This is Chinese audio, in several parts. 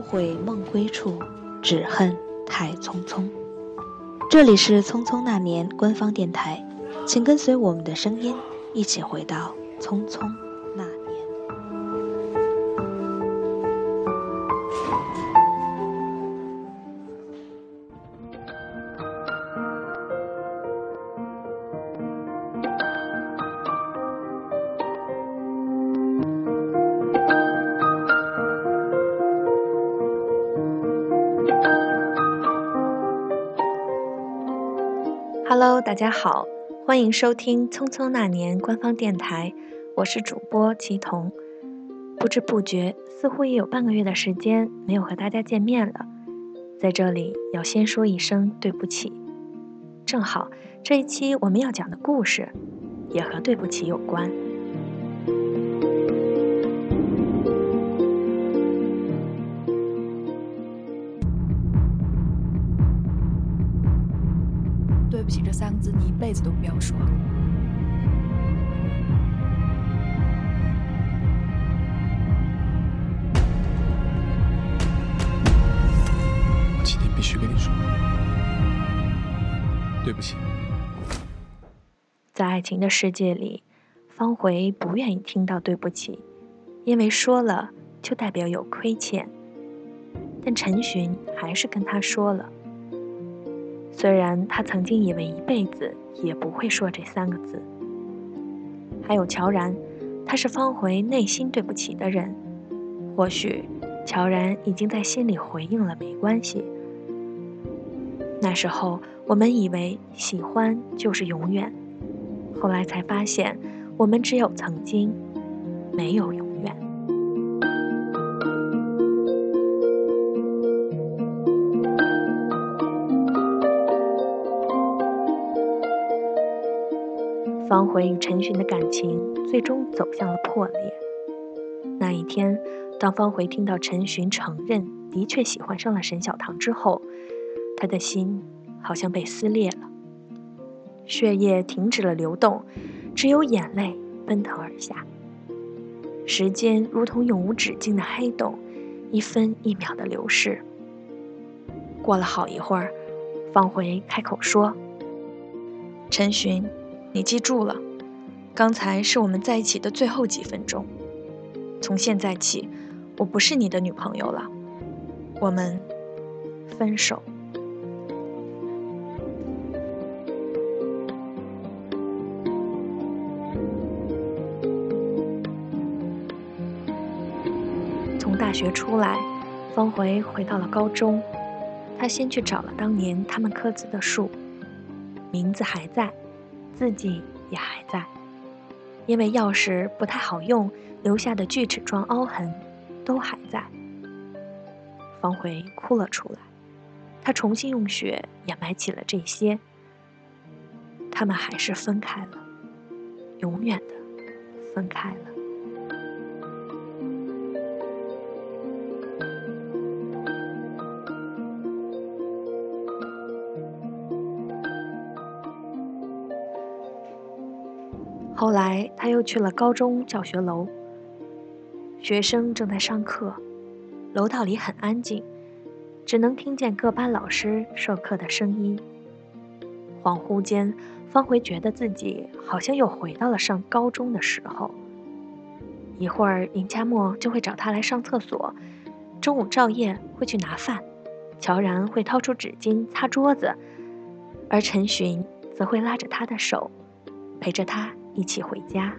悔梦归处，只恨太匆匆。这里是《匆匆那年》官方电台，请跟随我们的声音，一起回到匆匆。Hello，大家好，欢迎收听《匆匆那年》官方电台，我是主播齐彤。不知不觉，似乎也有半个月的时间没有和大家见面了，在这里要先说一声对不起。正好这一期我们要讲的故事，也和对不起有关。字，你一辈子都不要说。我今天必须跟你说，对不起。在爱情的世界里，方回不愿意听到对不起，因为说了就代表有亏欠。但陈寻还是跟他说了。虽然他曾经以为一辈子也不会说这三个字，还有乔然，他是方回内心对不起的人。或许乔然已经在心里回应了，没关系。那时候我们以为喜欢就是永远，后来才发现，我们只有曾经，没有永远。方回与陈寻的感情最终走向了破裂。那一天，当方回听到陈寻承认的确喜欢上了沈小棠之后，他的心好像被撕裂了，血液停止了流动，只有眼泪奔腾而下。时间如同永无止境的黑洞，一分一秒的流逝。过了好一会儿，方回开口说：“陈寻。”你记住了，刚才是我们在一起的最后几分钟。从现在起，我不是你的女朋友了，我们分手。从大学出来，方回回到了高中，他先去找了当年他们刻字的树，名字还在。自己也还在，因为钥匙不太好用，留下的锯齿状凹痕都还在。方回哭了出来，他重新用血掩埋起了这些。他们还是分开了，永远的分开了。后来，他又去了高中教学楼。学生正在上课，楼道里很安静，只能听见各班老师授课的声音。恍惚间，方回觉得自己好像又回到了上高中的时候。一会儿，林佳默就会找他来上厕所；中午，赵烨会去拿饭，乔然会掏出纸巾擦桌子，而陈寻则会拉着他的手，陪着他。一起回家，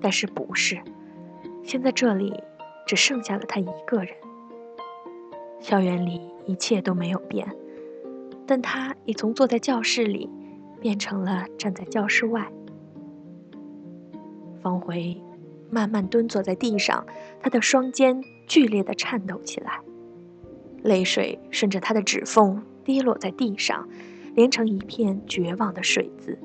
但是不是？现在这里只剩下了他一个人。校园里一切都没有变，但他已从坐在教室里变成了站在教室外。方回慢慢蹲坐在地上，他的双肩剧烈的颤抖起来，泪水顺着他的指缝滴落在地上，连成一片绝望的水渍。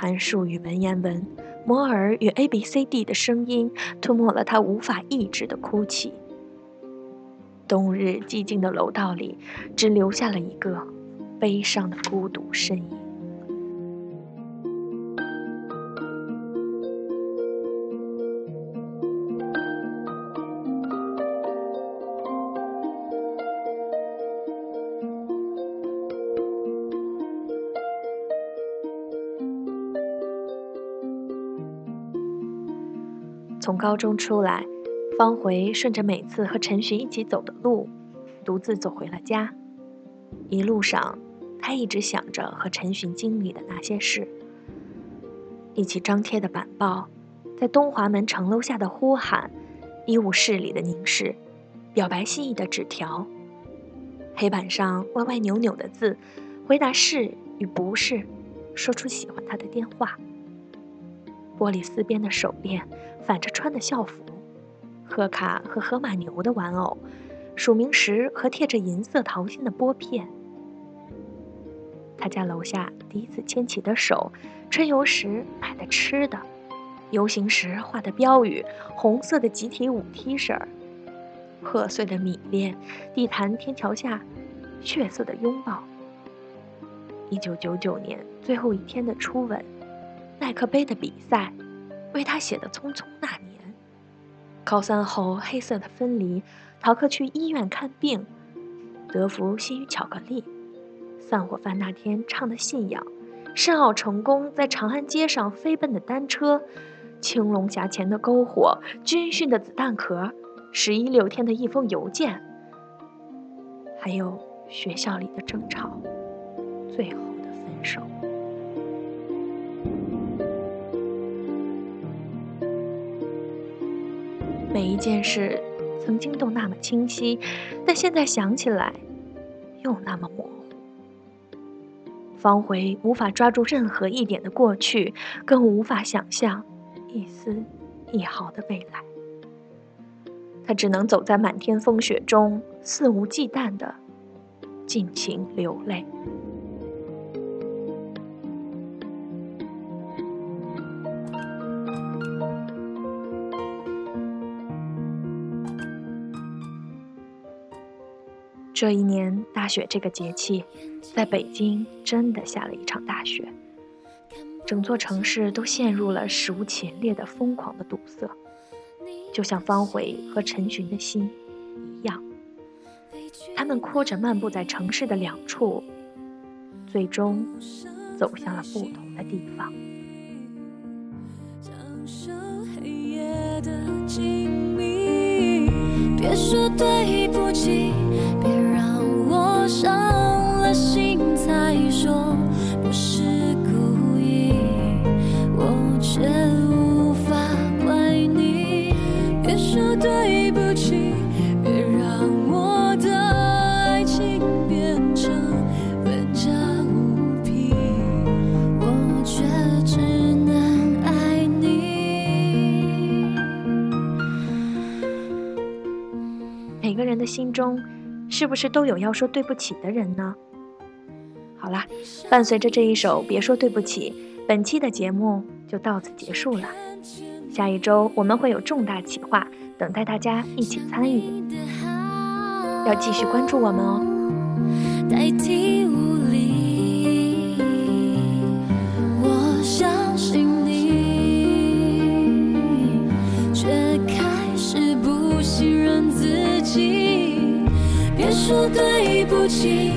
函数与文言文，摩尔与 A B C D 的声音吞没了他无法抑制的哭泣。冬日寂静的楼道里，只留下了一个悲伤的孤独身影。从高中出来，方回顺着每次和陈寻一起走的路，独自走回了家。一路上，他一直想着和陈寻经历的那些事：一起张贴的板报，在东华门城楼下的呼喊，医务室里的凝视，表白心意的纸条，黑板上歪歪扭扭的字，回答是与不是，说出喜欢他的电话。玻璃丝边的手链，反着穿的校服，贺卡和河马牛的玩偶，署名时和贴着银色桃心的拨片。他家楼下第一次牵起的手，春游时买的吃的，游行时画的标语，红色的集体舞 T 恤破碎的米链，地坛天桥下血色的拥抱。一九九九年最后一天的初吻。耐克杯的比赛，为他写的《匆匆那年》。高三后黑色的分离，逃课去医院看病。德芙心与巧克力，散伙饭那天唱的信仰。申奥成功在长安街上飞奔的单车。青龙峡前的篝火，军训的子弹壳，十一六天的一封邮件。还有学校里的争吵，最后的分手。每一件事曾经都那么清晰，但现在想起来又那么模糊。方回无法抓住任何一点的过去，更无法想象一丝一毫的未来。他只能走在满天风雪中，肆无忌惮的尽情流泪。这一年大雪这个节气，在北京真的下了一场大雪，整座城市都陷入了史无前例的疯狂的堵塞，就像方茴和陈寻的心一样，他们哭着漫步在城市的两处，最终走向了不同的地方。别说对不起。伤了心才说不是故意，我却无法怪你。别说对不起，别让我的爱情变成分家物品，我却只能爱你。每个人的心中。是不是都有要说对不起的人呢？好啦，伴随着这一首《别说对不起》，本期的节目就到此结束了。下一周我们会有重大企划等待大家一起参与，要继续关注我们哦。对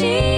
不